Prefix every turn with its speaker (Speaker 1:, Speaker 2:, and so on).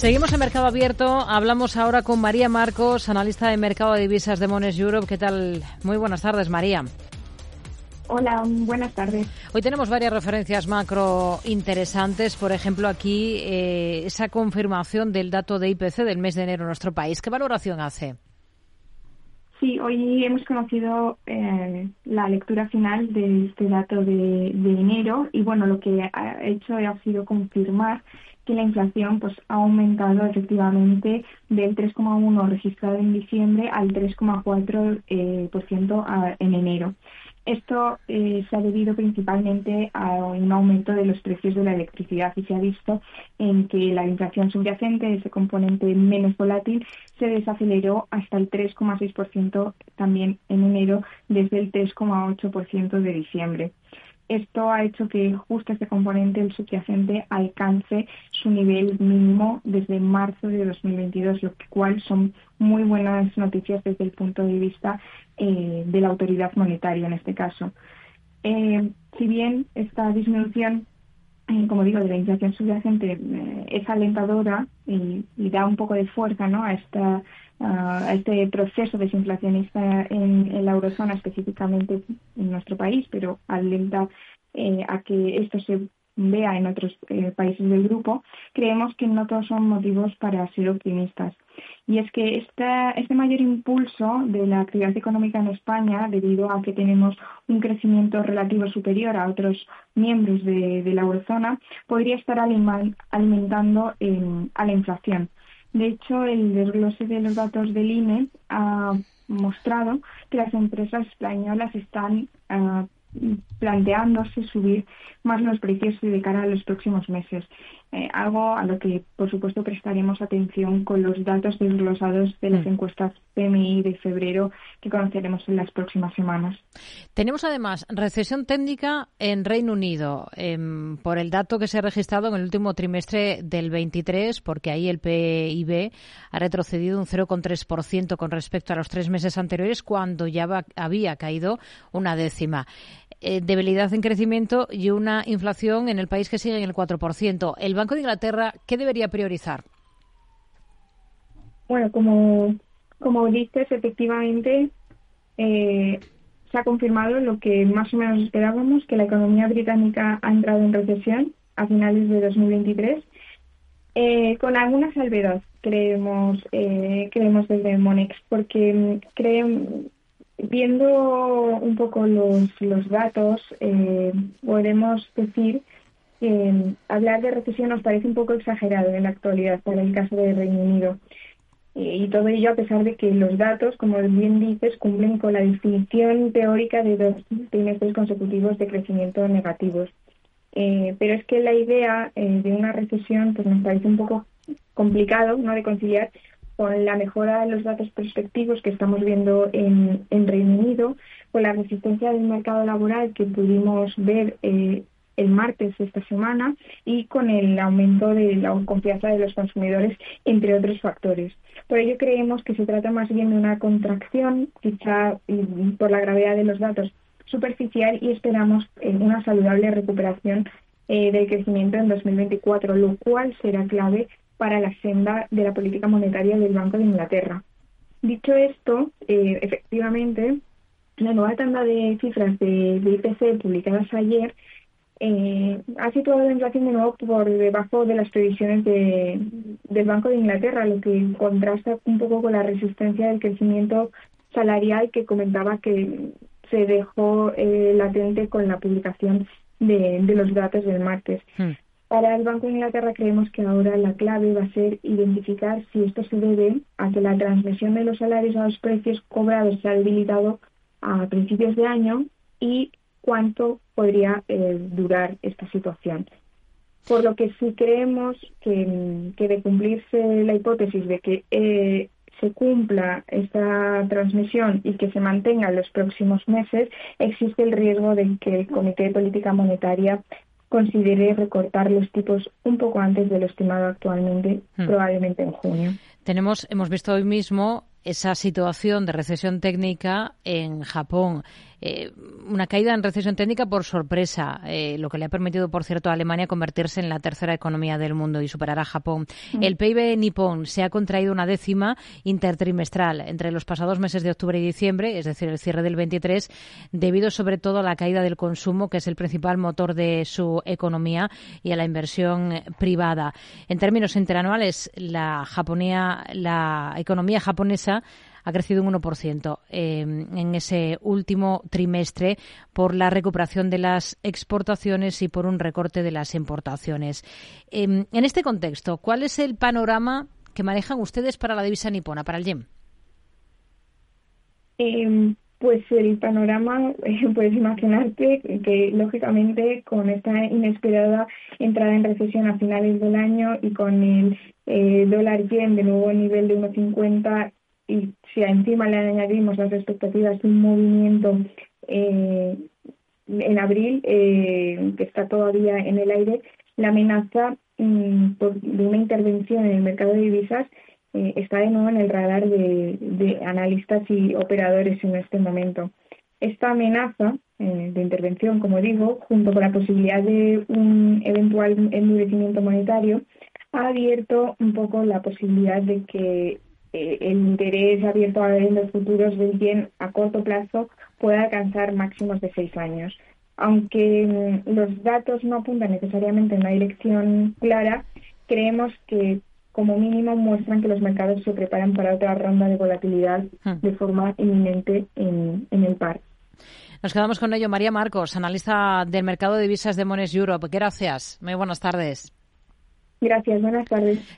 Speaker 1: Seguimos en Mercado Abierto. Hablamos ahora con María Marcos, analista de mercado de divisas de Mones Europe. ¿Qué tal? Muy buenas tardes, María.
Speaker 2: Hola, buenas tardes.
Speaker 1: Hoy tenemos varias referencias macro interesantes. Por ejemplo, aquí eh, esa confirmación del dato de IPC del mes de enero en nuestro país. ¿Qué valoración hace?
Speaker 2: Sí, hoy hemos conocido eh, la lectura final de este dato de, de enero y bueno, lo que ha hecho ha sido confirmar que la inflación pues ha aumentado efectivamente del 3,1 registrado en diciembre al 3,4% eh, por ciento en enero. Esto eh, se ha debido principalmente a un aumento de los precios de la electricidad y se ha visto en que la inflación subyacente, ese componente menos volátil, se desaceleró hasta el 3,6% también en enero desde el 3,8% de diciembre. Esto ha hecho que justo este componente, el subyacente, alcance su nivel mínimo desde marzo de 2022, lo cual son muy buenas noticias desde el punto de vista eh, de la autoridad monetaria en este caso. Eh, si bien esta disminución, eh, como digo, de la inflación subyacente es alentadora y, da un poco de fuerza ¿no? a esta a este proceso desinflacionista en, en, la eurozona, específicamente en nuestro país, pero alenta eh, a que esto se vea en otros eh, países del grupo, creemos que no todos son motivos para ser optimistas. Y es que este mayor impulso de la actividad económica en España, debido a que tenemos un crecimiento relativo superior a otros miembros de, la eurozona, podría estar alimentando a la inflación. De hecho, el desglose de los datos del INE ha mostrado que las empresas españolas están ah, planteándose subir más los precios de cara a los próximos meses. Eh, algo a lo que, por supuesto, prestaremos atención con los datos desglosados de las mm. encuestas PMI de febrero que conoceremos en las próximas semanas.
Speaker 1: Tenemos además recesión técnica en Reino Unido em, por el dato que se ha registrado en el último trimestre del 23, porque ahí el PIB ha retrocedido un 0,3% con respecto a los tres meses anteriores, cuando ya había caído una décima. Eh, debilidad en crecimiento y una inflación en el país que sigue en el 4%. ¿El Banco de Inglaterra qué debería priorizar?
Speaker 2: Bueno, como, como dices, efectivamente eh, se ha confirmado lo que más o menos esperábamos, que la economía británica ha entrado en recesión a finales de 2023, eh, con alguna salvedad, creemos, creemos desde Monex, porque mm, creemos Viendo un poco los, los datos, eh, podemos decir que mm, hablar de recesión nos parece un poco exagerado en la actualidad para el caso del Reino Unido. y todo ello a pesar de que los datos, como bien dices, cumplen con la definición teórica de dos trimestres consecutivos de crecimiento negativos. Eh, pero es que la idea eh, de una recesión pues nos parece un poco complicado ¿no? de conciliar con la mejora de los datos perspectivos que estamos viendo en, Reino Unido, con la resistencia del mercado laboral que pudimos ver eh, el martes esta semana y con el aumento de la confianza de los consumidores, entre otros factores. Por ello creemos que se trata más bien de una contracción, quizá por la gravedad de los datos, superficial y esperamos una saludable recuperación eh, del crecimiento en 2024, lo cual será clave para la senda de la política monetaria del Banco de Inglaterra. Dicho esto, eh, efectivamente, la nueva tanda de cifras de, IPC publicadas ayer eh, ha situado la inflación de nuevo por debajo de las previsiones del Banco de Inglaterra, lo que contrasta un poco con la resistencia del crecimiento salarial que comentaba que se dejó eh, latente con la publicación de, los datos del martes. Hmm. Para el Banco de Inglaterra creemos que ahora la clave va a ser identificar si esto se debe a que la transmisión de los salarios a los precios cobrados se ha debilitado a principios de año y cuánto podría eh, durar esta situación. Por lo que si creemos que, de cumplirse la hipótesis de que eh, se cumpla esta transmisión y que se mantenga en los próximos meses, existe el riesgo de que el Comité de Política Monetaria considere recortar los tipos un poco antes de lo estimado actualmente, hmm. probablemente en junio.
Speaker 1: Tenemos, hemos visto hoy mismo esa situación de recesión técnica en Japón. Eh, una caída en recesión técnica por sorpresa, eh, lo que le ha permitido, por cierto, a Alemania convertirse en la tercera economía del mundo y superar a Japón. Mm. El PIB nipón se ha contraído una décima intertrimestral entre los pasados meses de octubre y diciembre, es decir, el cierre del 23, debido sobre todo a la caída del consumo, que es el principal motor de su economía, y a la inversión privada. En términos interanuales, la, japonía, la economía japonesa ha crecido un 1% eh, en ese último trimestre por la recuperación de las exportaciones y por un recorte de las importaciones. Em, en este contexto, ¿cuál es el panorama que manejan ustedes para la divisa nipona, para el yen?
Speaker 2: Em, pues el panorama, puedes imaginarte que, lógicamente con esta inesperada entrada en recesión a finales del año y con el eh, dólar yen de nuevo nivel de 1,50 y si encima le añadimos las expectativas de un movimiento eh, en abril, eh, que está todavía en el aire, la amenaza mm, de una intervención en el mercado de divisas eh, está de nuevo en el radar de, analistas y operadores en este momento. Esta amenaza de intervención, como digo, junto con la posibilidad de un eventual endurecimiento monetario, ha abierto un poco la posibilidad de que eh, el interés abierto a en los futuros del bien a corto plazo pueda alcanzar máximos de seis años. Aunque mm, los datos no apuntan necesariamente en una dirección clara, creemos que como mínimo muestran que los mercados se preparan para otra ronda de volatilidad hmm. de forma inminente en, en el par.
Speaker 1: Nos quedamos con ello. María Marcos, analista del mercado de divisas de Mones Europe. Gracias. Muy buenas tardes.
Speaker 2: Gracias, buenas tardes.